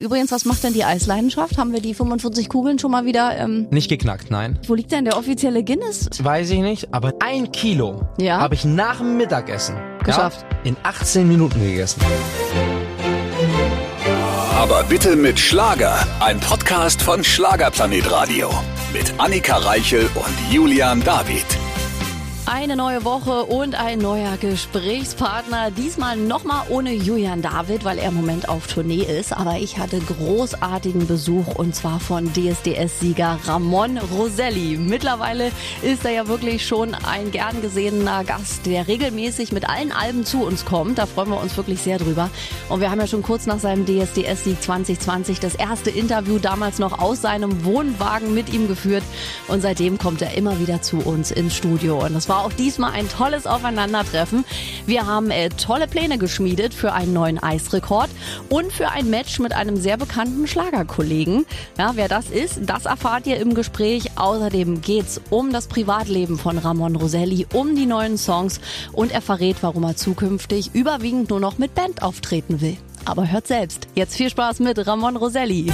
Übrigens, was macht denn die Eisleidenschaft? Haben wir die 45 Kugeln schon mal wieder? Ähm, Nicht geknackt, nein. wo liegt denn der offizielle Guinness? Weiß ich nicht, aber ein Kilo Ja. habe ich nach dem Mittagessen Geschafft. Ja, in 18 Minuten gegessen. Aber bitte mit Schlager. Ein Podcast von Schlagerplanet Radio. Mit Annika Reichel und Julian David. Eine neue Woche und ein neuer Gesprächspartner. Diesmal nochmal ohne Julian David, weil er im Moment auf Tournee ist. Aber ich hatte großartigen Besuch und zwar von DSDS-Sieger Ramon Roselli. Mittlerweile ist er ja wirklich schon ein gern gesehener Gast, der regelmäßig mit allen Alben zu uns kommt. Da freuen wir uns wirklich sehr drüber. Und wir haben ja schon kurz nach seinem DSDS-Sieg 2020 das erste Interview damals noch aus seinem Wohnwagen mit ihm geführt. Und seitdem kommt er immer wieder zu uns ins Studio. Und das war auch diesmal ein tolles Aufeinandertreffen. Wir haben äh, tolle Pläne geschmiedet für einen neuen Eisrekord und für ein Match mit einem sehr bekannten Schlagerkollegen. Ja, wer das ist, das erfahrt ihr im Gespräch. Außerdem geht's um das Privatleben von Ramon Roselli, um die neuen Songs und er verrät, warum er zukünftig überwiegend nur noch mit Band auftreten will. Aber hört selbst. Jetzt viel Spaß mit Ramon Roselli.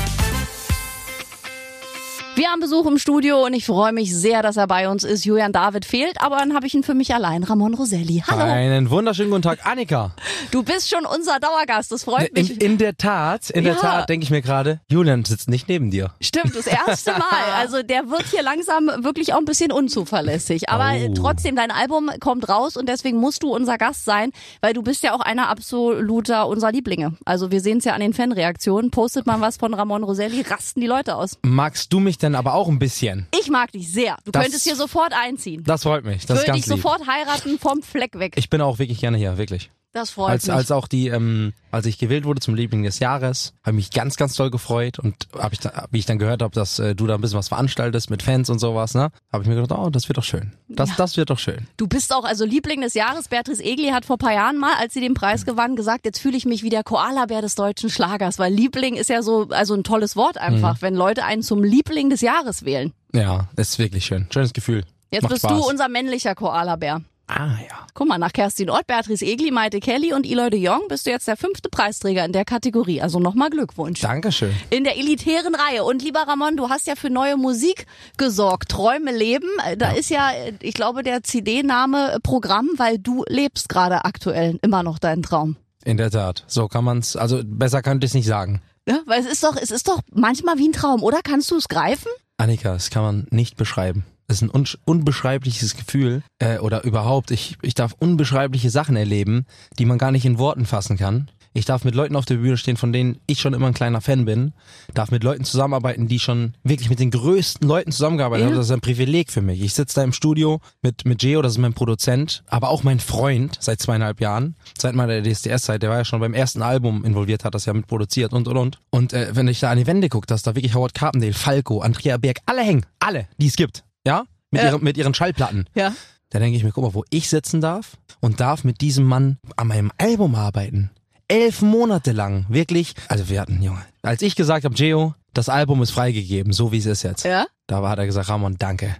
Wir haben Besuch im Studio und ich freue mich sehr, dass er bei uns ist. Julian David fehlt, aber dann habe ich ihn für mich allein. Ramon Roselli. Hallo. Einen wunderschönen guten Tag, Annika. Du bist schon unser Dauergast. Das freut In, mich. in der Tat, in der Ja. Tat denke ich mir gerade, Julian sitzt nicht neben dir. Stimmt, das erste Mal. Also der wird hier langsam wirklich auch ein bisschen unzuverlässig. Aber Oh. trotzdem, dein Album kommt raus und deswegen musst du unser Gast sein, weil du bist ja auch einer absoluter unserer Lieblinge. Also wir sehen es ja an den Fanreaktionen. Postet man was von Ramon Roselli, rasten die Leute aus. Magst du mich denn aber auch ein bisschen? Ich mag dich sehr. Du Das- könntest hier sofort einziehen. Das freut mich. Das ist Würde ganz dich lieb. sofort heiraten vom Fleck weg. Ich bin auch wirklich gerne hier, wirklich. Das freut Als, mich. als auch die, ähm, als ich gewählt wurde zum Liebling des Jahres, habe ich mich ganz, ganz toll gefreut und hab ich, da, wie ich dann gehört habe, dass äh, du da ein bisschen was veranstaltest mit Fans und sowas, ne, habe ich mir gedacht, oh, das wird doch schön. Das, Ja. das wird doch schön. Du bist auch also Liebling des Jahres. Beatrice Egli hat vor ein paar Jahren mal, als sie den Preis gewann, gesagt, jetzt fühle ich mich wie der Koalabär des deutschen Schlagers, weil Liebling ist ja so also ein tolles Wort Mhm. einfach, wenn Leute einen zum Liebling des Jahres wählen. Ja, das ist wirklich schön. Schönes Gefühl. Jetzt Macht bist Spaß. du unser männlicher Koalabär. Ah ja. Guck mal, nach Kerstin Ott, Beatrice Egli, Maite Kelly und Eloy de Jong bist du jetzt der fünfte Preisträger in der Kategorie. Also nochmal Glückwunsch. Dankeschön. In der elitären Reihe. Und lieber Ramon, du hast ja für neue Musik gesorgt. Träume leben. Äh, Da ist ja, äh, ich glaube, der CD-Name äh, Programm, weil du lebst gerade aktuell immer noch deinen Traum. In der Tat. So kann man's, also besser könnte ich es nicht sagen. Ja, weil es ist doch, es ist doch manchmal wie ein Traum, oder? Kannst du es greifen? Annika, das kann man nicht beschreiben. Es ist ein un unbeschreibliches Gefühl äh, oder überhaupt, ich, ich darf unbeschreibliche Sachen erleben, die man gar nicht in Worten fassen kann. Ich darf mit Leuten auf der Bühne stehen, von denen ich schon immer ein kleiner Fan bin. Darf mit Leuten zusammenarbeiten, die schon wirklich mit den größten Leuten zusammengearbeitet Ja. haben. Das ist ein Privileg für mich. Ich sitze da im Studio mit, mit Geo, das ist mein Produzent, aber auch mein Freund seit zweieinhalb Jahren. Seit meiner DSDS-Zeit, der war ja schon beim ersten Album involviert, hat das ja mitproduziert und und und. Und äh, wenn ich da an die Wände gucke, dass da wirklich Howard Carpendale, Falco, Andrea Berg, alle hängen. Alle, die es gibt. Ja? Mit, Ja. ihren, mit ihren Schallplatten. Ja. Da denke ich mir, guck mal, wo ich sitzen darf und darf mit diesem Mann an meinem Album arbeiten. Elf Monate lang, wirklich. Also wir hatten, Junge, als ich gesagt habe, Geo, das Album ist freigegeben, so wie es ist jetzt. Ja? Da hat er gesagt, Ramon, danke.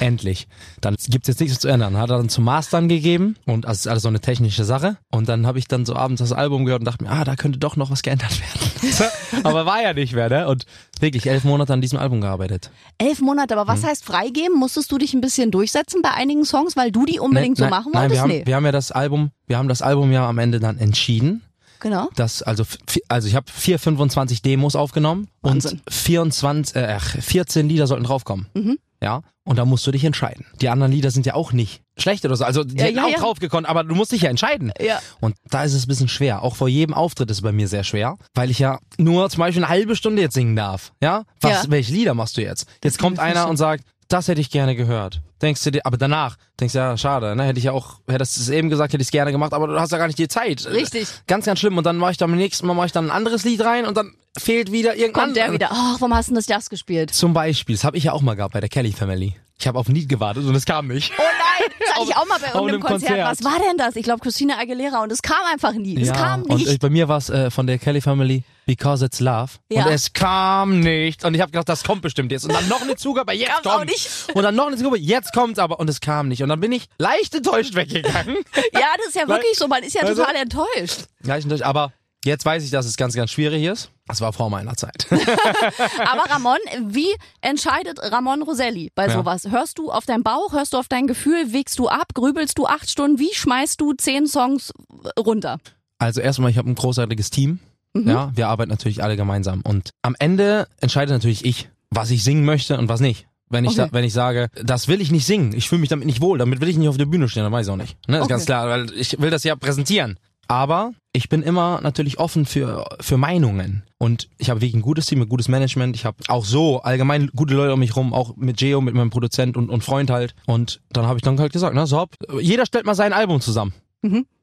Endlich. Dann gibt's jetzt nichts zu ändern. Hat er dann zum Mastern gegeben und das ist alles so eine technische Sache. Und dann habe ich dann so abends das Album gehört und dachte mir, ah, da könnte doch noch was geändert werden. Aber war ja nicht mehr, ne? Und wirklich elf Monate an diesem Album gearbeitet. Elf Monate, aber Hm. was heißt freigeben? Musstest du dich ein bisschen durchsetzen bei einigen Songs, weil du die unbedingt nein, so machen nein, wolltest? wir haben, nee. wir haben ja das Album, wir haben das Album ja am Ende dann entschieden. Genau. Das, also, also ich habe vier 25 Demos aufgenommen Wahnsinn. und 24, äh, ach, 14 Lieder sollten draufkommen. Mhm. Ja, und da musst du dich entscheiden. Die anderen Lieder sind ja auch nicht schlecht oder so. Also die Ja, hätten ja, auch ja. draufgekonnt, aber du musst dich ja entscheiden. Ja. Und da ist es ein bisschen schwer. Auch vor jedem Auftritt ist es bei mir sehr schwer, weil ich ja nur zum Beispiel eine halbe Stunde jetzt singen darf. Ja? Was, Ja. welche Lieder machst du jetzt? Jetzt kommt einer und sagt, das hätte ich gerne gehört. Denkst du dir, aber danach denkst du, ja, schade, ne? Hätte ich ja auch, hättest du es eben gesagt, hätte ich es gerne gemacht, aber du hast ja gar nicht die Zeit. Richtig. Ganz, ganz schlimm. Und dann mache ich dann beim nächsten Mal mache ich dann ein anderes Lied rein und dann fehlt wieder irgendein Kommt der wieder. Ach, warum hast du das Jazz gespielt? Zum Beispiel, das habe ich ja auch mal gehabt bei der Kelly Family. Ich habe auf Lied gewartet und es kam nicht. Oh nein, das hatte ich auch mal bei irgendeinem einem Konzert. Konzert. Was war denn das? Ich glaube Christina Aguilera und es kam einfach nie. Es ja, kam und nicht. äh, bei mir war es äh, von der Kelly Family Because It's Love. Ja. Und es kam nicht. Und ich habe gedacht, das kommt bestimmt jetzt. Und dann noch eine Zugabe, jetzt auch kommt. nicht. Und dann noch eine Zugabe, jetzt kommt aber. Und es kam nicht. Und dann bin ich leicht enttäuscht weggegangen. ja, das ist ja wirklich so. Man ist ja total enttäuscht. leicht enttäuscht, aber Jetzt weiß ich, dass es ganz, ganz schwierig ist. Das war vor meiner Zeit. Aber Ramon, wie entscheidet Ramon Roselli bei Ja. sowas? Hörst du auf deinen Bauch, hörst du auf dein Gefühl, wägst du ab, grübelst du acht Stunden? Wie schmeißt du zehn Songs runter? Also erstmal, ich habe ein großartiges Team. Mhm. Ja, wir arbeiten natürlich alle gemeinsam. Und am Ende entscheidet natürlich ich, was ich singen möchte und was nicht. Wenn ich, Okay. da, wenn ich sage, das will ich nicht singen, ich fühle mich damit nicht wohl, damit will ich nicht auf der Bühne stehen, dann weiß ich auch nicht. Ne? Ist Okay. ganz klar, weil ich will das ja präsentieren. Aber ich bin immer natürlich offen für, für Meinungen. Und ich habe wirklich ein gutes Team, ein gutes Management. Ich habe auch so allgemein gute Leute um mich rum, auch mit Geo, mit meinem Produzent und, und Freund halt. Und dann habe ich dann halt gesagt, na so, jeder stellt mal sein Album zusammen.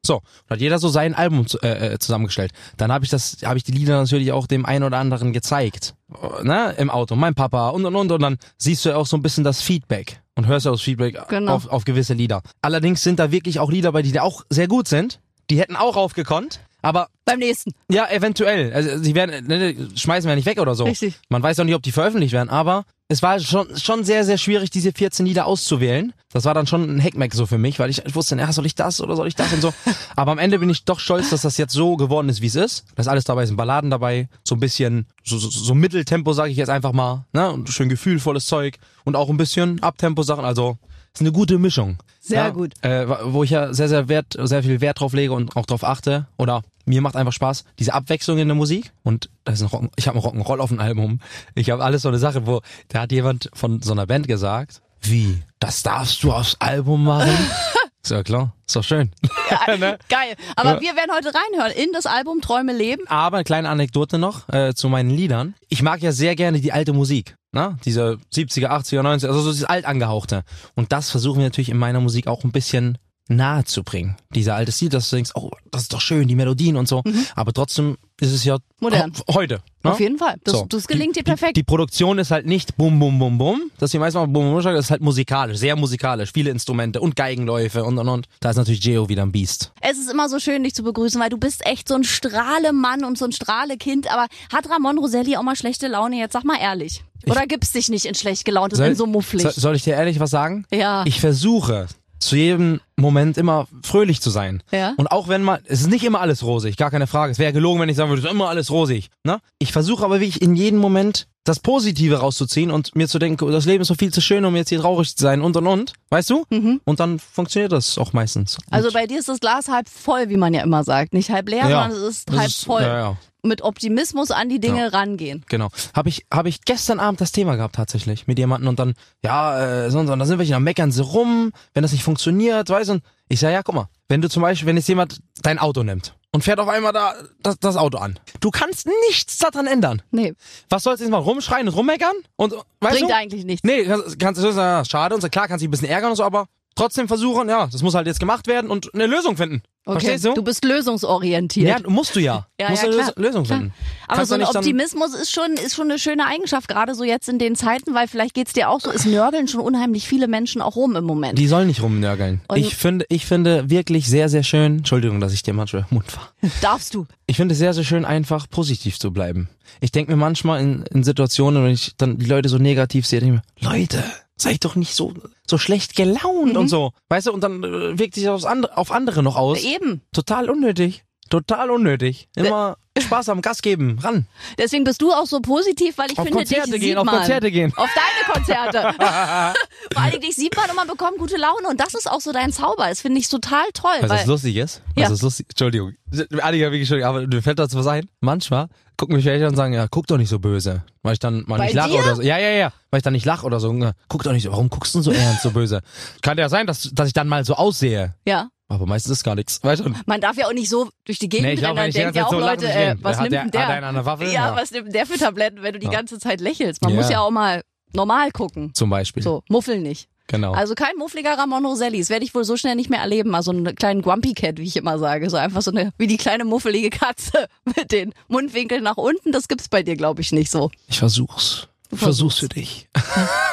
So, dann hat jeder so sein Album äh, äh, zusammengestellt. Dann habe ich das, habe ich die Lieder natürlich auch dem einen oder anderen gezeigt, Äh, ne, im Auto, mein Papa und und und und dann siehst du auch so ein bisschen das Feedback und hörst ja das Feedback Genau. auf, auf gewisse Lieder. Allerdings sind da wirklich auch Lieder bei, die da auch sehr gut sind. Die hätten auch aufgekonnt, aber Beim nächsten. ja, eventuell. Also sie werden, ne, schmeißen wir ja nicht weg oder so. Richtig. Man weiß auch nicht, ob die veröffentlicht werden, aber es war schon, schon sehr, sehr schwierig, diese 14 Lieder auszuwählen. Das war dann schon ein Heckmeck so für mich, weil ich, wusste, ja, soll ich das oder soll ich das und so. aber am Ende bin ich doch stolz, dass das jetzt so geworden ist, wie es ist. Da ist alles dabei, sind Balladen dabei, so ein bisschen, so, so, so Mitteltempo, sage ich jetzt einfach mal, ne, und schön gefühlvolles Zeug und auch ein bisschen Abtempo-Sachen, also ist eine gute Mischung. Sehr ja, gut. Äh, wo ich ja sehr, sehr Wert, sehr viel Wert drauf lege und auch drauf achte. Oder mir macht einfach Spaß, diese Abwechslung in der Musik. Und das ist ein Rock, ich habe ein Rock'n'Roll auf dem Album. Ich habe alles so eine Sache, wo da hat jemand von so einer Band gesagt, wie, das darfst du aufs Album machen? ist ja klar, ist doch schön. Ne? Geil. Aber Ja. wir werden heute reinhören in das Album Träume leben. Aber eine kleine Anekdote noch äh, zu meinen Liedern. Ich mag ja sehr gerne die alte Musik. Ne? Diese 70er, 80er, 90er, also so dieses Altangehauchte. Und das versuchen wir natürlich in meiner Musik auch ein bisschen nahe zu bringen. Dieser alte Stil, dass du denkst, oh, das ist doch schön, die Melodien und so. Aber trotzdem ist es ja Mhm. Modern. heute. Ne? Auf jeden Fall. Das, So. das gelingt die, dir perfekt. Die, die Produktion ist halt nicht bum, bum, bum, bum. Das die meisten mal bum, bum, bum, das ist halt musikalisch, sehr musikalisch. Viele Instrumente und Geigenläufe und und und. Da ist natürlich Geo wieder ein Biest. Es ist immer so schön, dich zu begrüßen, weil du bist echt so ein Strahlemann und so ein Strahlekind. Aber hat Ramon Roselli auch mal schlechte Laune? Jetzt sag mal ehrlich. Oder gibst dich nicht in schlecht gelaunt und bin so mufflig? soll, soll ich dir ehrlich was sagen? Ja. Ich versuche zu jedem Moment immer fröhlich zu sein. Ja. Und auch wenn man, es ist nicht immer alles rosig, gar keine Frage. Es wäre gelogen, wenn ich sagen würde, es ist immer alles rosig. Ne? Ich versuche aber wirklich in jedem Moment das Positive rauszuziehen und mir zu denken, das Leben ist so viel zu schön, um jetzt hier traurig zu sein und und und. Weißt du? Und dann funktioniert das auch meistens. Mhm. Also bei dir ist das Glas halb voll, wie man ja immer sagt. Nicht halb leer, Ja, sondern es ist das halb ist- voll. ja, ja. Mit Optimismus an die Dinge rangehen. Genau. Habe ich, hab ich gestern Abend das Thema gehabt tatsächlich mit jemandem und dann, ja, äh, so und so, und dann sind welche, dann meckern sie rum, wenn das nicht funktioniert, weißt du. Und ich sag, ja, guck mal, wenn du zum Beispiel, wenn jetzt jemand dein Auto nimmt und fährt auf einmal da das, das Auto an, du kannst nichts daran ändern. Nee, Was sollst du jetzt mal rumschreien und rummeckern? Und, weißt bringt du? eigentlich nichts. Nee, kannst, kannst du sagen, ja, schade und so, klar, kannst dich ein bisschen ärgern und so, aber trotzdem versuchen, ja, das muss halt jetzt gemacht werden und eine Lösung finden. Okay. Verstehst du? Du bist lösungsorientiert. ja, musst du ja. Ja, musst ja, eine klar. Lös- Lösung Klar. finden. Aber Kannst so ein Optimismus ist schon, ist schon eine schöne Eigenschaft, gerade so jetzt in den Zeiten, weil vielleicht geht's dir auch so, es nörgeln schon unheimlich viele Menschen auch rum im Moment. Die sollen nicht rumnörgeln. Und- Ich finde, ich finde wirklich sehr, sehr schön, Entschuldigung, dass ich dir manchmal im Mund war. Darfst du. Ich finde es sehr, sehr schön, einfach positiv zu bleiben. Ich denke mir manchmal in, in Situationen, wenn ich dann die Leute so negativ sehe, denke ich mir, Leute, seid doch nicht so, so schlecht gelaunt Mhm. und so. Weißt du, und dann äh, wirkt sich das aufs andere, auf andere noch aus. Eben. Total unnötig. Total unnötig. Immer Spaß am Gas geben, ran. Deswegen bist du auch so positiv, weil ich Auf finde, Konzerte dich gehen, sieht auf man. Konzerte gehen. Auf deine Konzerte. Vor allem dich sieht man und man bekommt gute Laune und das ist auch so dein Zauber. Das finde ich total toll. Weißt du, weil, was lustig ist? Ja. Was ist lustig? Entschuldigung. Annika, wirklich Entschuldigung, aber mir fällt dazu was ein. Manchmal gucken mich welche und sagen, ja, guck doch nicht so böse. Weil ich dann mal Bei nicht lache dir? oder so. Ja, ja, ja. Weil ich dann nicht lache oder so. Guck doch nicht so, warum guckst du denn so ernst, so böse? Kann ja sein, dass, dass ich dann mal so aussehe. ja. Aber meistens ist gar nichts. Weißt du? Man darf ja auch nicht so durch die Gegend Nee, rennen, dann denken ja auch so Leute, äh, was nimmt der- denn der? eine Waffe? Ja, Ja. was nimmt denn der für Tabletten, wenn du die Ja. ganze Zeit lächelst? Man muss ja auch mal normal gucken. Zum Beispiel. So, muffel nicht. Genau. Also kein muffliger Ramon Roselli. Das werde ich wohl so schnell nicht mehr erleben. Mal so einen kleinen Grumpy Cat, wie ich immer sage. So einfach so eine, wie die kleine muffelige Katze mit den Mundwinkeln nach unten. Das gibt's bei dir, glaube ich, nicht so. ich versuch's. Du versuchst für dich.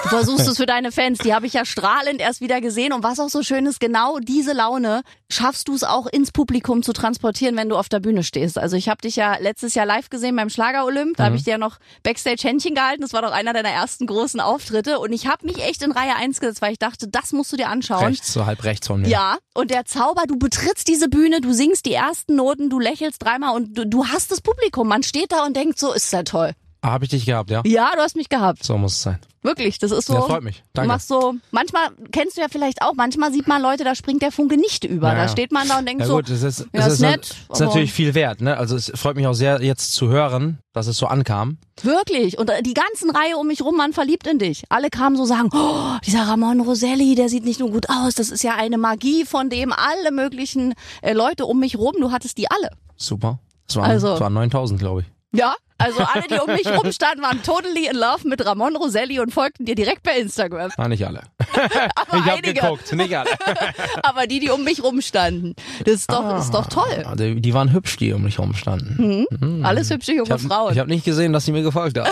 Du versuchst es für deine Fans. Die habe ich ja strahlend erst wieder gesehen. Und was auch so schön ist, genau diese Laune schaffst du es auch ins Publikum zu transportieren, wenn du auf der Bühne stehst. Also ich habe dich ja letztes Jahr live gesehen beim Schlager Olymp. Da mhm. habe ich dir ja noch Backstage Händchen gehalten. Das war doch einer deiner ersten großen Auftritte. Und ich habe mich echt in Reihe 1 gesetzt, weil ich dachte, das musst du dir anschauen. Rechts, so halb rechts von mir. Ja. Und der Zauber, du betrittst diese Bühne, du singst die ersten Noten, du lächelst dreimal und du, du hast das Publikum. Man steht da und denkt so, ist ja toll. Habe ich dich gehabt, ja? Ja, du hast mich gehabt. So muss es sein. Wirklich, das ist so. Ja, freut mich. Danke. Du machst so, manchmal kennst du ja vielleicht auch, manchmal sieht man Leute, da springt der Funke nicht über. Ja, da steht man da und denkt ja, so, gut, es ist, ja, es ist, nett. Es ist natürlich viel wert, ne? Also es freut mich auch sehr, jetzt zu hören, dass es so ankam. Wirklich. Und die ganzen Reihe um mich rum waren verliebt in dich. Alle kamen so sagen, oh, dieser Ramon Roselli, der sieht nicht nur gut aus, das ist ja eine Magie, von dem alle möglichen äh, Leute um mich rum, du hattest die alle. Super. Es waren, also, es waren 9000, glaube ich. Ja, also alle, die um mich rumstanden, waren totally in love mit Ramon Roselli und folgten dir direkt bei Instagram. War nicht alle. Aber ich habe geguckt, nicht alle. Aber die, die um mich rumstanden. Das ist doch, ah, ist doch toll. Die, die, waren hübsch, die um mich rumstanden. Mhm. Mhm. Alles hübsche junge ich hab, Frauen. Ich habe nicht gesehen, dass sie mir gefolgt haben.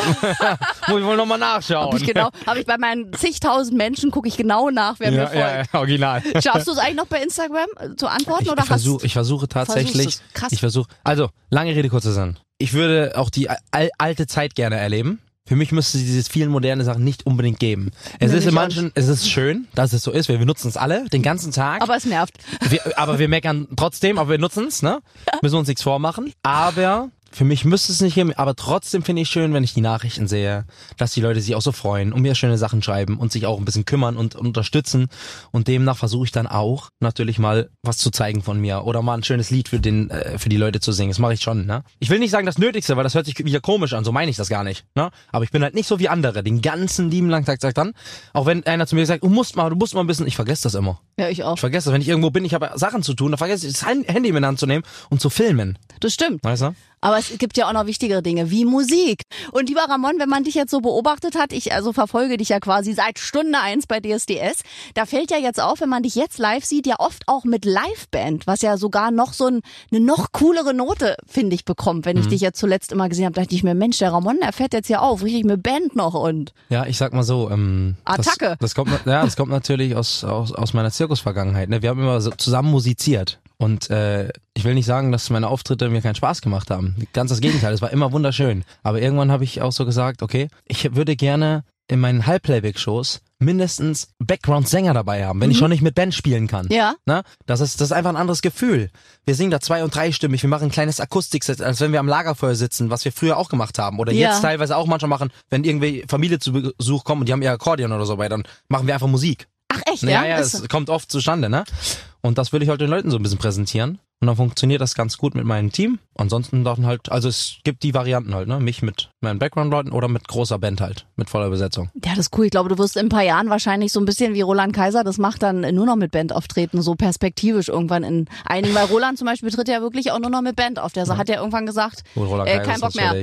Muss ich wohl nochmal nachschauen. Hab ich genau, habe ich bei meinen zigtausend Menschen, gucke ich genau nach, wer ja, mir folgt. Ja, ja, original. Schaffst du es eigentlich noch bei Instagram äh, zu antworten? Ich, oder ich, versuch, ich versuche tatsächlich. Krass. Ich versuche. Also, lange Rede, kurzer Sinn ich würde auch die al alte Zeit gerne erleben. Für mich müsste es diese vielen moderne Sachen nicht unbedingt geben. Es nee, ist in manchen, es ist schön, dass es so ist. Wir benutzen es alle den ganzen Tag. Aber es nervt. Wir, aber wir meckern trotzdem, aber wir nutzen es, ne? Müssen uns nichts vormachen. Aber für mich müsste es nicht geben, aber trotzdem finde ich schön, wenn ich die Nachrichten sehe, dass die Leute sich auch so freuen und mir schöne Sachen schreiben und sich auch ein bisschen kümmern und, unterstützen. Und demnach versuche ich dann auch natürlich mal was zu zeigen von mir oder mal ein schönes Lied für den äh, für die Leute zu singen. Das mache ich schon. Ne? Ich will nicht sagen das Nötigste, weil das hört sich wieder komisch an. So meine ich das gar nicht. Ne? Aber ich bin halt nicht so wie andere, den ganzen lieben langen Tag sagt dann. Auch wenn einer zu mir sagt, du musst mal, du musst mal ein bisschen. Ich vergesse das immer. Ja, ich auch. Ich vergesse das, wenn ich irgendwo bin, ich habe Sachen zu tun, dann vergesse ich das Handy in die Hand zu nehmen und zu filmen. Das stimmt. Weißt du? Aber es gibt ja auch noch wichtigere Dinge wie Musik. Und lieber Ramon, wenn man dich jetzt so beobachtet hat, ich also verfolge dich ja quasi seit Stunde eins bei DSDS, da fällt ja jetzt auf, wenn man dich jetzt live sieht, ja oft auch mit Liveband, was ja sogar noch so ein, eine noch coolere Note, finde ich, bekommt. Wenn ich mhm. dich jetzt zuletzt immer gesehen habe, dachte ich mir, Mensch, der Ramon, der fährt jetzt hier auf, richtig mit Band noch und. Ja, ich sag mal so, ähm, Attacke. Das, das kommt, ja, das kommt natürlich aus, aus, aus meiner Zirkusvergangenheit. Ne? Wir haben immer so zusammen musiziert. Und äh, ich will nicht sagen, dass meine Auftritte mir keinen Spaß gemacht haben. Ganz das Gegenteil, es war immer wunderschön. Aber irgendwann habe ich auch so gesagt, okay, ich würde gerne in meinen Halbplayback-Shows mindestens Background-Sänger dabei haben, wenn mhm. ich schon nicht mit Band spielen kann. Ja. Na, das ist, das ist einfach ein anderes Gefühl. Wir singen da zwei- und dreistimmig, wir machen ein kleines Akustikset, als wenn wir am Lagerfeuer sitzen, was wir früher auch gemacht haben. Oder ja. jetzt teilweise auch manchmal machen, wenn irgendwie Familie zu Besuch kommt und die haben ihr Akkordeon oder so bei, dann machen wir einfach Musik. Ach echt, ja? Ja, ja, es kommt oft zustande, ne? Und das will ich halt den Leuten so ein bisschen präsentieren. Und dann funktioniert das ganz gut mit meinem Team. Ansonsten dann halt, also es gibt die Varianten halt, ne? Mich mit meinen Background-Leuten oder mit großer Band halt, mit voller Besetzung. Ja, das ist cool. Ich glaube, du wirst in ein paar Jahren wahrscheinlich so ein bisschen wie Roland Kaiser das macht, dann nur noch mit Band auftreten, so perspektivisch irgendwann in einigen. Weil Roland zum Beispiel tritt ja wirklich auch nur noch mit Band auf. Der ja. hat ja irgendwann gesagt, äh, kein Bock mehr.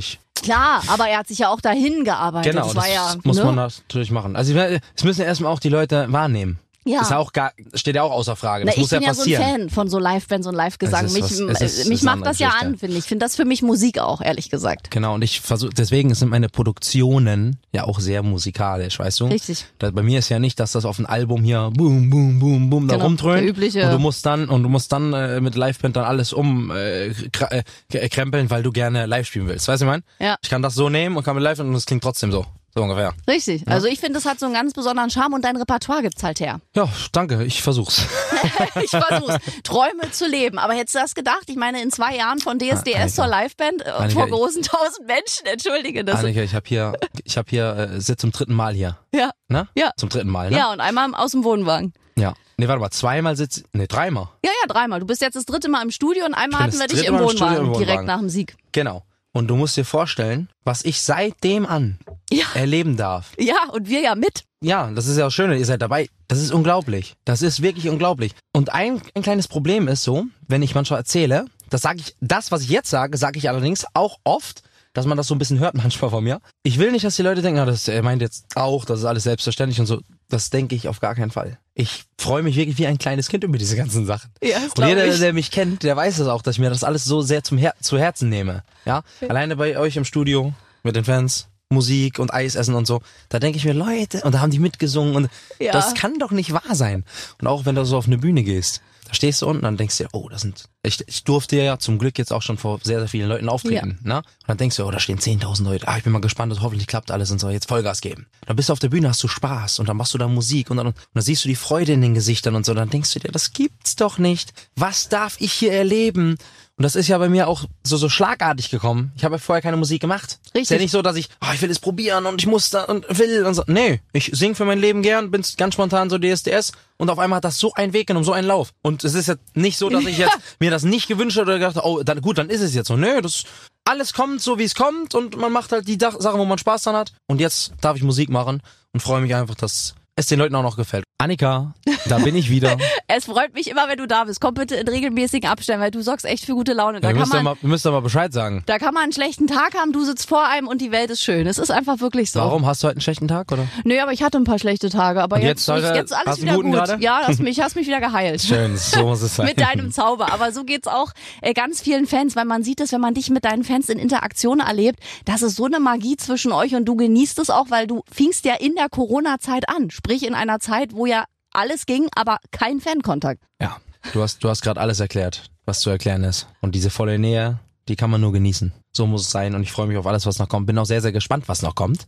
Klar, aber er hat sich ja auch dahin gearbeitet. Genau, das, das ja, muss ne? man natürlich machen. Also es müssen ja erstmal auch die Leute wahrnehmen. Ja. Ist auch gar, steht ja auch außer Frage. Das Na, muss ja passieren. Ich bin ja so ein Fan von so Live-Bands und Live-Gesang. Mich, was, ist, mich macht das ja an, finde ich. Ich finde das für mich Musik auch, ehrlich gesagt. Genau, und ich versuche, deswegen sind meine Produktionen ja auch sehr musikalisch, weißt du? Richtig. Da, bei mir ist ja nicht, dass das auf ein Album hier boom, boom, boom, boom genau, da rumdröhnt. Der übliche. Und du musst dann, und du musst dann äh, mit Live-Band dann alles um äh, äh, krempeln, weil du gerne live spielen willst. Weißt du, ich mein? Ja. Ich kann das so nehmen und kann mit Live und es klingt trotzdem so. So ungefähr. Richtig. Ja. Also ich finde, das hat so einen ganz besonderen Charme und dein Repertoire gibt's halt her. Ja, danke. Ich versuch's. ich versuch's. Träume zu leben. Aber hättest du das gedacht? Ich meine, in zwei Jahren von DSDS Annika. zur Liveband äh, vor großen tausend Menschen. Entschuldige. Das Annika, ich habe hier, ich habe hier, äh, sitze zum dritten Mal hier. Ja. Ne? Ja. Zum dritten Mal, ne? Ja, und einmal aus dem Wohnwagen. Ja. Nee, warte mal, zweimal sitzt, nee, dreimal. Ja, ja, dreimal. Du bist jetzt das dritte Mal im Studio und einmal hatten wir dich im Wohnwagen, im Wohnwagen, direkt nach dem Sieg. Genau. Und du musst dir vorstellen, was ich seitdem an ja. erleben darf. Ja, und wir ja mit. Ja, das ist ja auch schön, ihr seid dabei. Das ist unglaublich. Das ist wirklich unglaublich. Und ein, ein kleines Problem ist so, wenn ich manchmal erzähle, das sage ich, das, was ich jetzt sage, sage ich allerdings auch oft, dass man das so ein bisschen hört manchmal von mir. Ich will nicht, dass die Leute denken, ah, das, er meint jetzt auch, das ist alles selbstverständlich und so. Das denke ich auf gar keinen Fall. Ich freue mich wirklich wie ein kleines Kind über diese ganzen Sachen. Ja, das und jeder, ich. der mich kennt, der weiß es auch, dass ich mir das alles so sehr zum Her zu Herzen nehme. Ja, alleine bei euch im Studio mit den Fans, Musik und Eis essen und so. Da denke ich mir, Leute, und da haben die mitgesungen und Ja. das kann doch nicht wahr sein. Und auch wenn du so auf eine Bühne gehst, da stehst du unten, dann denkst du dir, oh, das sind, ich, ich durfte ja zum Glück jetzt auch schon vor sehr, sehr vielen Leuten auftreten, ne? Und dann denkst du, oh, da stehen 10.000 Leute, ah, ich bin mal gespannt, das hoffentlich klappt alles und so, jetzt Vollgas geben. Dann bist du auf der Bühne, hast du Spaß und dann machst du da Musik und dann, und dann siehst du die Freude in den Gesichtern und so, dann denkst du dir, das gibt's doch nicht. Was darf ich hier erleben? Und das ist ja bei mir auch so, so schlagartig gekommen. Ich habe ja vorher keine Musik gemacht. Ist ja Richtig. nicht so, dass ich, oh, ich will es probieren und ich muss da und will und so. Nee, ich sing für mein Leben gern, bin ganz spontan so DSDS und auf einmal hat das so einen Weg genommen, so einen Lauf. Und es ist jetzt nicht so, dass ich jetzt mir das nicht gewünscht hätte oder gedacht, oh, dann, gut, dann ist es jetzt so. Nee, das, alles kommt so, wie es kommt und man macht halt die Sachen, wo man Spaß dran hat. Und jetzt darf ich Musik machen und freue mich einfach, dass es den Leuten auch noch gefällt. Annika, da bin ich wieder. Es freut mich immer, wenn du da bist. Komm bitte in regelmäßigen Abständen, weil du sorgst echt für gute Laune. Da ihr, kann müsst ja man, mal, müsst ja mal Bescheid sagen. da kann man einen schlechten Tag haben, du sitzt vor einem und die Welt ist schön. Es ist einfach wirklich so. Warum? Hast du heute einen schlechten Tag, oder? Nö, aber ich hatte ein paar schlechte Tage. Aber Und jetzt, jetzt, ist Alter, jetzt alles hast wieder guten gut. gerade? Ja, hast mich, hast mich wieder geheilt. Schön, so muss es sein. mit deinem Zauber. Aber so geht's auch äh, ganz vielen Fans, weil man sieht es, wenn man dich mit deinen Fans in Interaktion erlebt, das ist so eine Magie zwischen euch und du genießt es auch, weil du fingst ja in der Corona-Zeit an. Sprich in einer Zeit, wo ja alles ging, aber kein Fankontakt. Ja, du hast, du hast gerade alles erklärt, was zu erklären ist. Und diese volle Nähe, die kann man nur genießen. So muss es sein und ich freue mich auf alles, was noch kommt. Bin auch sehr, sehr gespannt, was noch kommt.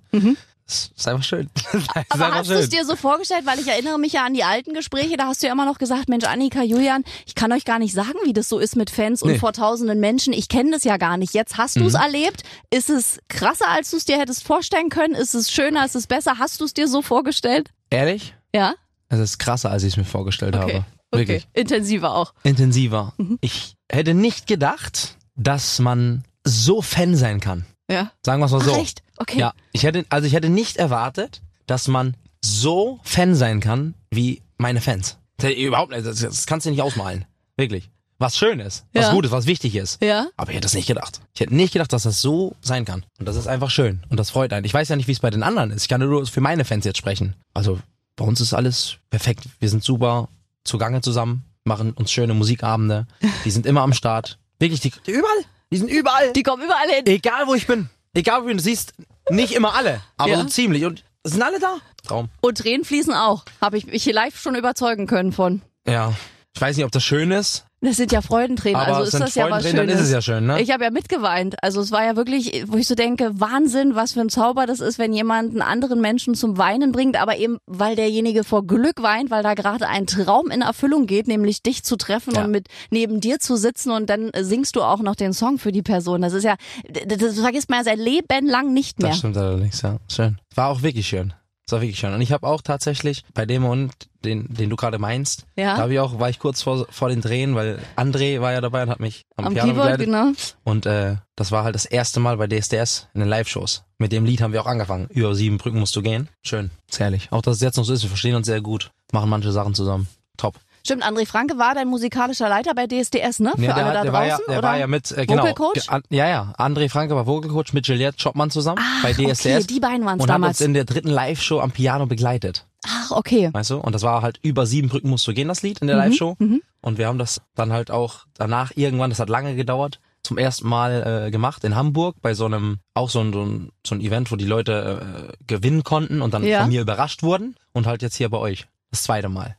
Das ist einfach schön. Ist Aber einfach hast du es dir so vorgestellt, weil ich erinnere mich ja an die alten Gespräche, da hast du ja immer noch gesagt, Mensch, Annika, Julian, ich kann euch gar nicht sagen, wie das so ist mit Fans und Nee. vor tausenden Menschen. Ich kenne das ja gar nicht. Jetzt hast du es erlebt. Ist es krasser, als du es dir hättest vorstellen können? Ist es schöner? Ist es besser? Hast du es dir so vorgestellt? Ehrlich? Ja? Es ist krasser, als ich es mir vorgestellt Okay. habe. Okay. Wirklich. Intensiver auch. Intensiver. Ich hätte nicht gedacht, dass man so Fan sein kann. Ja. Sagen wir es mal so. Ach, echt? Okay. Ja, ich hätte, also ich hätte nicht erwartet, dass man so Fan sein kann wie meine Fans. Das Überhaupt nicht, das, das kannst du nicht ausmalen. Wirklich. Was schön ist, was Ja. gut ist, was wichtig ist. Ja? Aber ich hätte es nicht gedacht. Ich hätte nicht gedacht, dass das so sein kann. Und das ist einfach schön. Und das freut einen. Ich weiß ja nicht, wie es bei den anderen ist. Ich kann nur für meine Fans jetzt sprechen. Also bei uns ist alles perfekt. Wir sind super zugange zusammen, machen uns schöne Musikabende. Die sind immer am Start. Wirklich, die, die überall. Die sind überall. Die kommen überall hin. Egal wo ich bin. Egal wo ich bin. Du siehst nicht immer alle, aber Ja. so ziemlich. Und sind alle da? Traum. Und Tränen fließen auch. Habe ich mich hier live schon überzeugen können von. Ja. Ich weiß nicht, ob das schön ist, Das sind ja Freudentränen, aber also ist das ja was Schönes. dann ist es ja schön, ne? Ich habe ja mitgeweint. Also es war ja wirklich, wo ich so denke, Wahnsinn, was für ein Zauber das ist, wenn jemand einen anderen Menschen zum Weinen bringt, aber eben, weil derjenige vor Glück weint, weil da gerade ein Traum in Erfüllung geht, nämlich dich zu treffen Ja. und mit neben dir zu sitzen und dann singst du auch noch den Song für die Person. Das ist ja, das, das vergisst man ja sein Leben lang nicht mehr. Das stimmt allerdings, ja. Schön. War auch wirklich schön. Das war wirklich schön. Und ich habe auch tatsächlich bei dem Moment, den, den du gerade meinst, Ja. da hab ich auch, war ich kurz vor, vor den Drehen, weil André war ja dabei und hat mich am, Am Piano Keyboard, begleitet. genau. Und äh, das war halt das erste Mal bei DSDS in den Live-Shows. Mit dem Lied haben wir auch angefangen. Über sieben Brücken musst du gehen. Schön. Ist herrlich. Auch dass es jetzt noch so ist, wir verstehen uns sehr gut. Machen manche Sachen zusammen. Top. Stimmt, André Franke war dein musikalischer Leiter bei DSDS, ne? Für Ja, alle der, da der draußen, war ja, der oder? war ja mit, äh, genau. Vocal Coach? Ge- an- Ja, ja. André Franke war Vocal Coach mit Juliette Schoppmann zusammen Ach, bei DSDS. okay, die beiden waren's und damals. uns in der dritten Live-Show am Piano begleitet. Ach, okay. Weißt du? Und das war halt über sieben Brücken musst du gehen, das Lied in der Mhm, Live-Show. Und wir haben das dann halt auch danach irgendwann, das hat lange gedauert, zum ersten Mal äh, gemacht in Hamburg bei so einem, auch so ein, so ein, so ein Event, wo die Leute äh, gewinnen konnten und dann Ja. von mir überrascht wurden. Und halt jetzt hier bei euch. Das zweite Mal.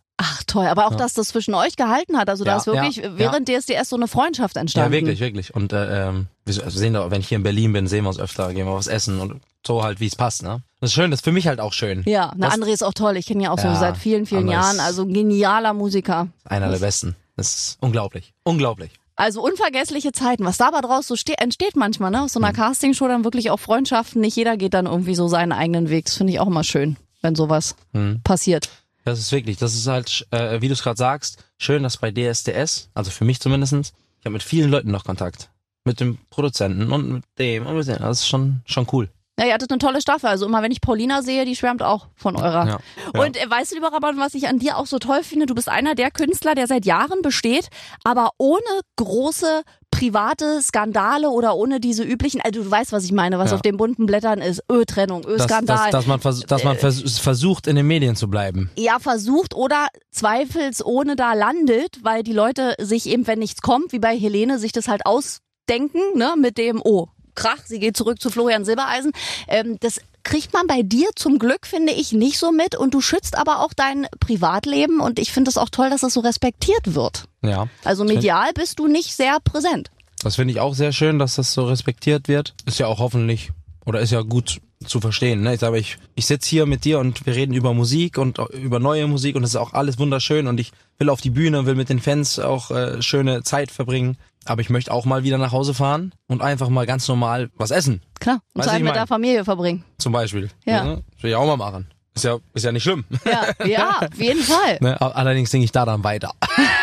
Toll, aber auch, Ja. dass das zwischen euch gehalten hat. Also da ist wirklich während DSDS so eine Freundschaft entstanden. Ja, wirklich, wirklich. Und äh, ähm, wir sehen da, wenn ich hier in Berlin bin, sehen wir uns öfter, gehen wir was essen und so halt, wie es passt, ne? Das ist schön, das ist für mich halt auch schön. Ja, na, Das- André ist auch toll. Ich kenne ihn ja auch so seit vielen, vielen André Jahren. Also genialer Musiker. Einer der besten. Das ist unglaublich. Unglaublich. Also unvergessliche Zeiten. Was da aber draus so ste entsteht manchmal, ne? Aus so einer Castingshow dann wirklich auch Freundschaften. Nicht jeder geht dann irgendwie so seinen eigenen Weg. Das finde ich auch immer schön, wenn sowas Mhm. passiert. Das ist wirklich, das ist halt, äh, wie du es gerade sagst, schön, dass bei DSDS, also für mich zumindestens, ich habe mit vielen Leuten noch Kontakt. Mit dem Produzenten und mit dem und mit dem. Das ist schon, schon cool. Ja, ihr hattet eine tolle Staffel. Also immer, wenn ich Paulina sehe, die schwärmt auch von eurer. Ja. Ja. Und äh, weißt du, lieber Raban, was ich an dir auch so toll finde? Du bist einer der Künstler, der seit Jahren besteht, aber ohne große private Skandale oder ohne diese üblichen, also du weißt, was ich meine, was Ja. auf den bunten Blättern ist. Ö-Trennung, dass, Ö-Skandal. dass, dass man, vers dass man vers versucht, in den Medien zu bleiben. ja, versucht oder zweifelsohne da landet, weil die Leute sich eben, wenn nichts kommt, wie bei Helene, sich das halt ausdenken, ne, mit dem, oh, Krach, sie geht zurück zu Florian Silbereisen. Ähm, das kriegt man bei dir zum Glück, finde ich, nicht so mit und du schützt aber auch dein Privatleben und ich finde es auch toll, dass das so respektiert wird. Ja. Also medial bist du nicht sehr präsent. Das finde ich auch sehr schön, dass das so respektiert wird. Ist ja auch hoffentlich oder ist ja gut zu verstehen. Ne? Ich sage, ich, ich sitze hier mit dir und wir reden über Musik und über neue Musik und es ist auch alles wunderschön und ich will auf die Bühne, will mit den Fans auch äh, schöne Zeit verbringen. Aber ich möchte auch mal wieder nach Hause fahren und einfach mal ganz normal was essen. Klar, und Zeit mit der Familie verbringen. Zum Beispiel. Ja. Ne? Das will ich auch mal machen. Ist ja, ist ja nicht schlimm. Ja, ja, auf jeden Fall. Ne? Allerdings singe ich da dann weiter.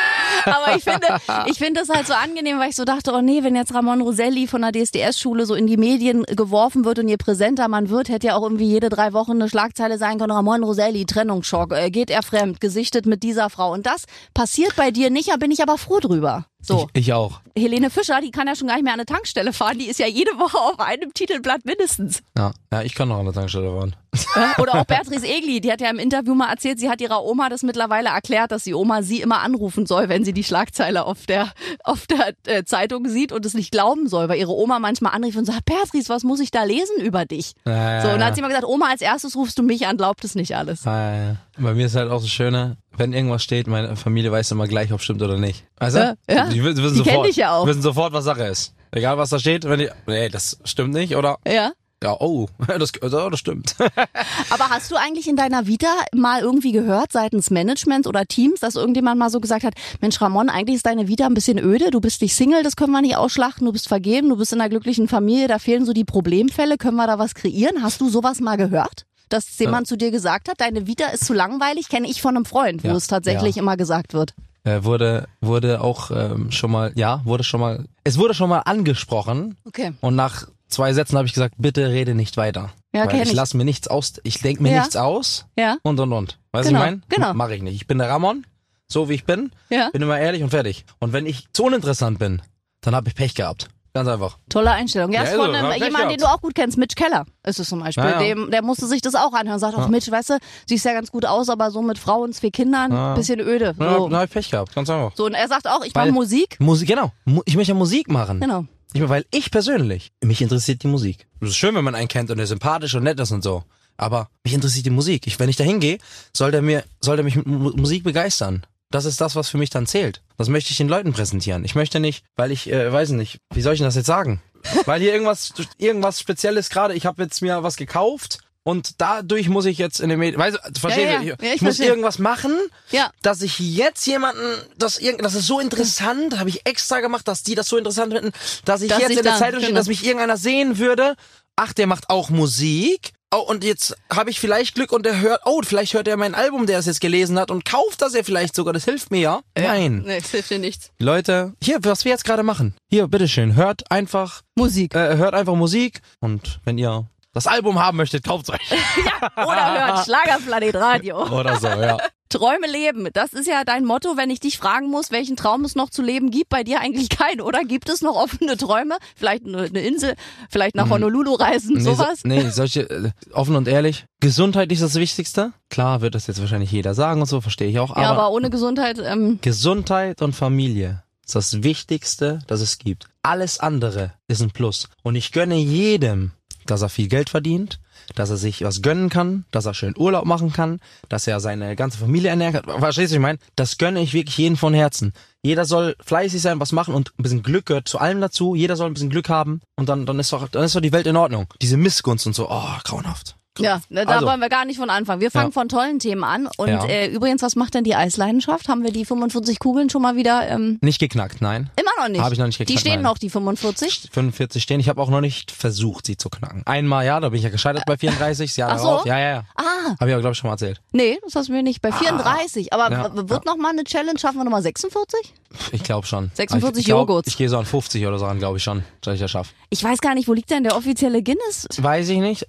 Aber ich finde, ich finde das halt so angenehm, weil ich so dachte, oh nee, wenn jetzt Ramon Roselli von der DSDS-Schule so in die Medien geworfen wird und je präsenter man wird, hätte ja auch irgendwie jede drei Wochen eine Schlagzeile sein können, Ramon Roselli, Trennungsschock, äh, geht er fremd, gesichtet mit dieser Frau. Und das passiert bei dir nicht, da bin ich aber froh drüber. So. Ich, ich auch. Helene Fischer, die kann ja schon gar nicht mehr an eine Tankstelle fahren, die ist ja jede Woche auf einem Titelblatt mindestens. Ja. ja, ich kann noch an der Tankstelle fahren. Ja? Oder auch Beatrice Egli, die hat ja im Interview mal erzählt, sie hat ihrer Oma das mittlerweile erklärt, dass die Oma sie immer anrufen soll, wenn sie die Schlagzeile auf der, auf der äh, Zeitung sieht und es nicht glauben soll, weil ihre Oma manchmal anrief und sagt, Beatrice, was muss ich da lesen über dich? Äh, So, und dann hat sie immer gesagt, Oma, als erstes rufst du mich an, glaubt es nicht alles. äh, bei mir ist halt auch so schöne, wenn irgendwas steht, meine Familie weiß immer gleich, ob es stimmt oder nicht. Weißt du? Ja, ja. Die, wissen Die kennen sofort. dich ja auch. Die wissen sofort, was Sache ist. Egal, was da steht, wenn die, nee, das stimmt nicht oder, Ja. ja, oh, das, das stimmt. Aber hast du eigentlich in deiner Vita mal irgendwie gehört, seitens Management oder Teams, dass irgendjemand mal so gesagt hat, Mensch Ramon, eigentlich ist deine Vita ein bisschen öde, du bist nicht Single, das können wir nicht ausschlachten, du bist vergeben, du bist in einer glücklichen Familie, da fehlen so die Problemfälle, können wir da was kreieren? Hast du sowas mal gehört? Dass jemand zu dir gesagt hat, deine Vita ist zu langweilig, kenne ich von einem Freund, wo Ja, es tatsächlich ja. immer gesagt wird. äh, wurde, wurde auch ähm, schon mal, ja, wurde schon mal, es wurde schon mal angesprochen Okay. und nach zwei Sätzen habe ich gesagt, bitte rede nicht weiter. Ja, Weil kenn ich lasse mir nichts aus, ich denke mir Ja. nichts aus Ja? und und und. Weißt Genau, du, ich meine? genau. Mache ich nicht. Ich bin der Ramon, so wie ich bin, Ja. bin immer ehrlich und fertig. Und wenn ich zu uninteressant bin, dann habe ich Pech gehabt. Ganz einfach. Tolle Einstellung. Ja, Ja, ist von einem, hab ich jemand, den du auch gut kennst, Mitch Keller ist es zum Beispiel. Ja, ja. Dem, der musste sich das auch anhören. Sagt auch, Ja. Mitch, weißt du, siehst ja ganz gut aus, aber so mit Frau und zwei Kindern, Ja. bisschen öde. Ja, So. habe ich Pech gehabt, ganz einfach. so, und er sagt auch, ich mache Musik. Musik, genau. Ich möchte ja Musik machen. Genau. Ich, weil ich persönlich, mich interessiert die Musik. Es ist schön, wenn man einen kennt und der sympathisch und nett ist und so. Aber mich interessiert die Musik. Ich, wenn ich da hingehe, soll der mir, soll der mich mit Mu Musik begeistern. Das ist das, was für mich dann zählt. Das möchte ich den Leuten präsentieren. Ich möchte nicht, weil ich, äh, weiß nicht, wie soll ich denn das jetzt sagen? weil hier irgendwas, irgendwas Spezielles gerade, ich habe jetzt mir was gekauft und dadurch muss ich jetzt in den Medien, weißt du, verstehst Ja, du? ja. Ich, Ja, ich ich muss verstehe. irgendwas machen, Ja. dass ich jetzt jemanden, das, das ist so interessant, habe ich extra gemacht, dass die das so interessant finden, dass ich Dass jetzt ich in der Zeitung stehe, genau. dass mich irgendeiner sehen würde. Ach, der macht auch Musik. Oh, und jetzt habe ich vielleicht Glück und der hört, oh, vielleicht hört er mein Album, der es jetzt gelesen hat und kauft das ja vielleicht sogar. Das hilft mir ja. Nein. Nee, das hilft dir nichts. Leute, hier, was wir jetzt gerade machen. Hier, bitteschön, hört einfach, Musik. äh, hört einfach Musik und wenn ihr das Album haben möchtet, kauft euch. Oder hört Schlagerplanet Radio. Oder so, ja. Träume leben. Das ist ja dein Motto, wenn ich dich fragen muss, welchen Traum es noch zu leben gibt. Bei dir eigentlich keinen, oder? Gibt es noch offene Träume? Vielleicht eine, Insel, vielleicht nach Honolulu reisen, Mhm. Nee, so, sowas? nee, solche, äh, offen und ehrlich, Gesundheit ist das Wichtigste. Klar wird das jetzt wahrscheinlich jeder sagen und so, verstehe ich auch. ja, aber aber ohne Gesundheit, ähm, Gesundheit und Familie ist das Wichtigste, das es gibt. Alles andere ist ein Plus. Und ich gönne jedem, dass er viel Geld verdient, dass er sich was gönnen kann, dass er schön Urlaub machen kann, dass er seine ganze Familie ernähren kann. Verstehst du, was ich meine? Das gönne ich wirklich jedem von Herzen. Jeder soll fleißig sein, was machen und ein bisschen Glück gehört zu allem dazu. Jeder soll ein bisschen Glück haben und dann, dann ist doch, dann ist doch die Welt in Ordnung. Diese Missgunst und so, oh, grauenhaft. Ja, ne, da Also. wollen wir gar nicht von anfangen. Wir fangen Ja. von tollen Themen an. Und Ja. äh, übrigens, was macht denn die Eisleidenschaft? Haben wir die 45 Kugeln schon mal wieder? Ähm, Nicht geknackt, nein. immer noch nicht. Hab ich noch nicht Die geknackt, stehen nein. noch, die 45. 45 stehen. Ich habe auch noch nicht versucht, sie zu knacken. Einmal ja, da bin ich ja gescheitert bei 34, das Jahr Ach so? darauf. Ja, ja, ja. Ah, Habe ich aber, glaube ich, schon mal erzählt. nee, das hast du mir nicht. Bei 34. Aber Ja, wird noch mal eine Challenge? Schaffen wir noch mal 46? Ich glaube schon. 46 ich, ich Joghurts. Ich gehe so an 50 oder so an, glaube ich schon, dass ich das schaffe. Ich weiß gar nicht, wo liegt denn der offizielle Guinness? Weiß ich nicht.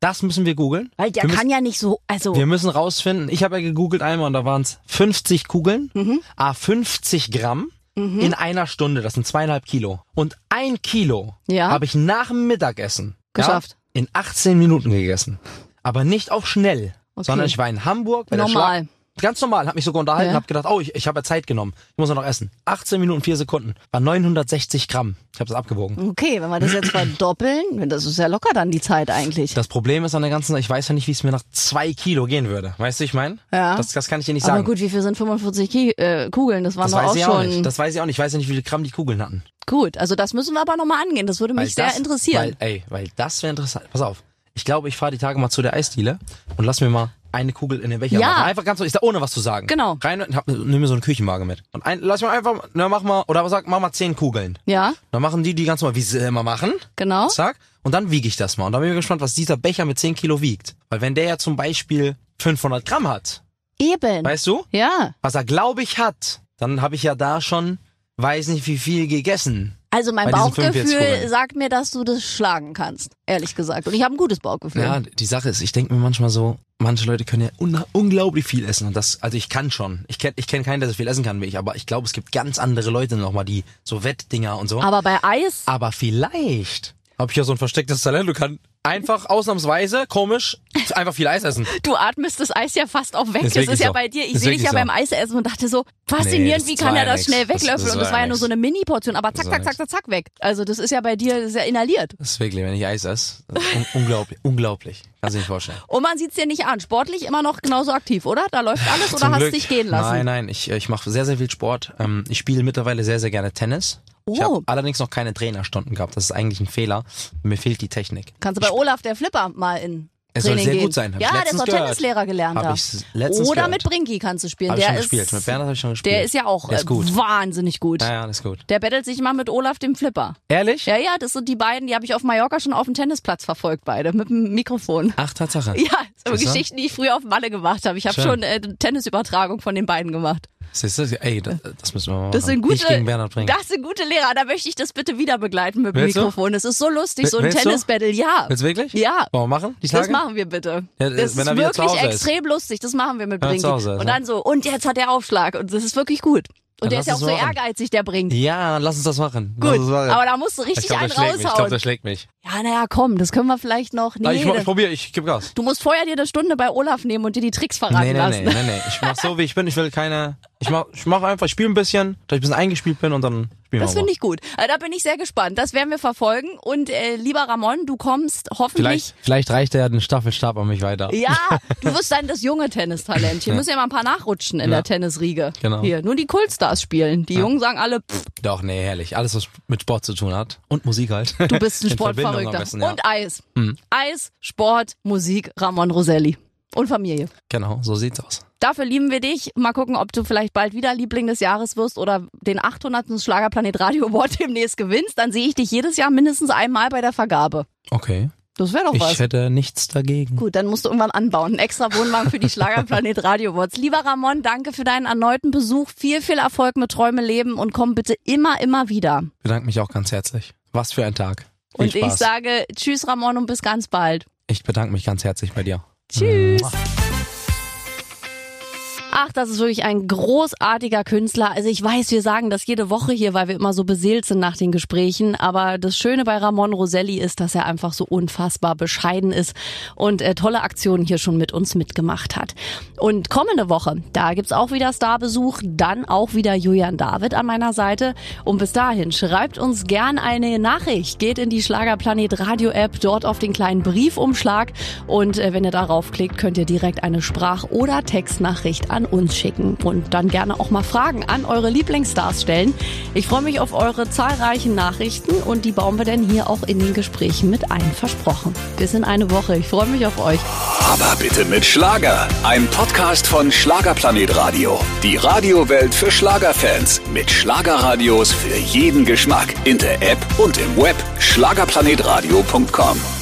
Das müssen wir googeln. Weil der wir kann müssen, ja nicht so, also Wir müssen rausfinden. Ich habe ja gegoogelt einmal und da waren es 50 Kugeln, Mhm. a 50 Gramm in einer Stunde. Das sind zweieinhalb Kilo. Und ein Kilo Ja. habe ich nach dem Mittagessen Geschafft. Ja, in 18 Minuten gegessen. Aber nicht auf schnell, Okay. sondern ich war in Hamburg bei der Normal. Schlag Ganz normal, hab mich sogar unterhalten, Ja. hab gedacht, oh, ich, ich habe ja Zeit genommen. Ich muss ja noch essen. 18 Minuten, 4 Sekunden. War 960 Gramm. Ich habe das abgewogen. Okay, wenn wir das jetzt verdoppeln, das ist ja locker dann die Zeit eigentlich. Das Problem ist an der ganzen, ich weiß ja nicht, wie es mir nach zwei Kilo gehen würde. Weißt du, ich meine? Ja. Das, das kann ich dir nicht Aber sagen. gut, wie viel sind 45 Ki äh, Kugeln? Das waren das doch weiß auch ich schon auch nicht. Das weiß ich auch nicht. Ich weiß ja nicht, wie viele Gramm die Kugeln hatten. gut. Also das müssen wir aber nochmal angehen. Das würde mich sehr das, interessieren. Weil, ey, weil das wäre interessant. Pass auf. Ich glaube, ich fahre die Tage mal zu der Eisdiele und lass mir mal eine Kugel in den Becher Ja. machen. Einfach ganz so, ich sag, ohne was zu sagen. Genau. Rein und hab, nimm mir so einen Küchenwagen mit. Und ein, lass mir einfach, na, mach mal, oder sag, mach mal zehn Kugeln. ja, Dann machen die die ganz normal, wie sie immer machen. genau. Zack. Und dann wiege ich das mal. Und dann bin ich gespannt, was dieser Becher mit 10 Kilo wiegt. Weil wenn der ja zum Beispiel 500 Gramm hat, Eben. weißt du, ja. was er glaube ich hat, dann habe ich ja da schon, weiß nicht wie viel gegessen. Also mein Bei diesen 45 Bauchgefühl sagt mir, dass du das schlagen kannst, ehrlich gesagt. Und ich habe ein gutes Bauchgefühl. Ja, die Sache ist, ich denke mir manchmal so, manche Leute können ja un unglaublich viel essen. Und das, also ich kann schon. Ich kenne ich kenn keinen, der so viel essen kann wie ich, aber ich glaube, es gibt ganz andere Leute nochmal, die so Wettdinger und so. Aber bei Eis, Aber vielleicht habe ich ja so ein verstecktes Talent. Du kannst einfach ausnahmsweise, komisch, einfach viel Eis essen. du atmest das Eis ja fast auch weg. Ist Das ist ja so. bei dir. Ich sehe dich ja so. beim Eisessen und dachte so, faszinierend, das wie kann er ja das nix. schnell Das- weglöffeln? das und das war ja ja nur so eine Mini-Portion, aber zack, Das zack, zack, zack, zack, weg. Also das ist ja bei dir sehr inhaliert. Das ist wirklich, wenn ich Eis esse, das un unglaublich, unglaublich. Kannst du dir nicht vorstellen. Und man sieht's dir nicht an. Sportlich immer noch genauso aktiv, oder? Da läuft alles oder Zum hast Glück. dich gehen lassen? Nein, nein, ich, ich mache sehr, sehr viel Sport. Ähm, ich spiele mittlerweile sehr, sehr gerne Tennis. Ich Oh. habe allerdings noch keine Trainerstunden gehabt. Das ist eigentlich ein Fehler. Mir fehlt die Technik. Kannst du bei Olaf der Flipper mal in Er soll sehr gehen. gut sein, hab ich ja, der gehört. Tennislehrer gelernt. Hab da. ich letztens Oder gehört. mit Brinky kannst du spielen. Hab ich der schon ist, gespielt. Mit Bernhard habe ich schon gespielt. Der ist ja auch Der ist äh, gut. wahnsinnig gut. Ja, ja, das ist gut. Der bettelt sich mal mit Olaf dem Flipper. Ehrlich? Ja, ja, das sind die beiden, die habe ich auf Mallorca schon auf dem Tennisplatz verfolgt, beide, mit dem Mikrofon. Ach, Tatsache. Ja, so Siehst du? Geschichten, die ich früher auf Malle gemacht habe. Ich habe schon äh, Tennisübertragung von den beiden gemacht. Siehst du? Ey, das, das müssen wir mal Das sind gute, Ich gegen Bernhard bringen. das sind gute Lehrer. Da möchte ich das bitte wieder begleiten mit dem Willst du? Mikrofon. Das ist so lustig, so ein du? Tennisbattle. Ja, Willst du wirklich? ja. Wollen wir machen? Das machen wir bitte. Ja, das ist er wirklich Hause ist. extrem lustig. Das machen wir mit er ist, Und dann so, und jetzt hat der Aufschlag. Und das ist wirklich gut. Und Dann der ist ja auch so machen. ehrgeizig, der Brinky. Ja, dann lass uns das machen. Gut, uns machen. aber da musst du ich richtig glaub, einen schlägt mich. Ich glaube, raushauen. der schlägt mich. ja, naja, komm, das können wir vielleicht noch. Nee, ich, ich das- probiere, ich gebe Gas. du musst vorher dir eine Stunde bei Olaf nehmen und dir die Tricks verraten Nee, nee, lassen. nee, nee, nee. Ich mach so, wie ich bin. Ich will keine. Ich mach, ich mach einfach, ich spiele ein bisschen, dass ich ein bisschen eingespielt bin und dann spielen Das wir finde mal. ich gut. Äh, Da bin ich sehr gespannt. Das werden wir verfolgen. Und äh, lieber Ramon, du kommst hoffentlich. Vielleicht, vielleicht reicht ja den Staffelstab an mich weiter. Ja, du wirst dann das junge Tennistalent. Hier müssen ja mal ein paar nachrutschen in Ja. der Tennisriege. Genau. Hier, nur die Kultstars spielen. Die Jungen sagen alle, pff, Doch, nee, herrlich. Alles, was mit Sport zu tun hat. Und Musik halt. du bist ein Sportverrückter. besten, ja. Und Eis. Hm. Eis, Sport, Musik, Ramon Roselli. Und Familie. Genau, so sieht's aus. Dafür lieben wir dich. Mal gucken, ob du vielleicht bald wieder Liebling des Jahres wirst oder den 800. Schlagerplanet Radio Award demnächst gewinnst. Dann sehe ich dich jedes Jahr mindestens einmal bei der Vergabe. Okay. Das wäre doch was. Ich hätte nichts dagegen. Gut, dann musst du irgendwann anbauen. Ein extra Wohnwagen für die Schlagerplanet Radio Awards. Lieber Ramon, danke für deinen erneuten Besuch. Viel, viel Erfolg mit Träume leben und komm bitte immer, immer wieder. Ich bedanke mich auch ganz herzlich. Was für ein Tag. Viel und ich Spaß. sage Tschüss, Ramon, und bis ganz bald. ich bedanke mich ganz herzlich bei dir. Tschüss. Ach, das ist wirklich ein großartiger Künstler. Also ich weiß, wir sagen das jede Woche hier, weil wir immer so beseelt sind nach den Gesprächen. Aber das Schöne bei Ramon Roselli ist, dass er einfach so unfassbar bescheiden ist und äh, tolle Aktionen hier schon mit uns mitgemacht hat. Und kommende Woche, da gibt's auch wieder Starbesuch, dann auch wieder Julian David an meiner Seite. Und bis dahin, schreibt uns gern eine Nachricht. Geht in die Schlagerplanet Radio App, dort auf den kleinen Briefumschlag. Und äh, wenn ihr darauf klickt, könnt ihr direkt eine Sprach- oder Textnachricht an uns schicken. Und dann gerne auch mal Fragen an eure Lieblingsstars stellen. Ich freue mich auf eure zahlreichen Nachrichten und die bauen wir dann hier auch in den Gesprächen mit ein. Versprochen. Bis in eine Woche. Ich freue mich auf euch. Aber bitte mit Schlager. Ein Podcast von Schlagerplanet Radio. Die Radiowelt für Schlagerfans. Mit Schlagerradios für jeden Geschmack. In der App und im Web. Schlagerplanetradio.com.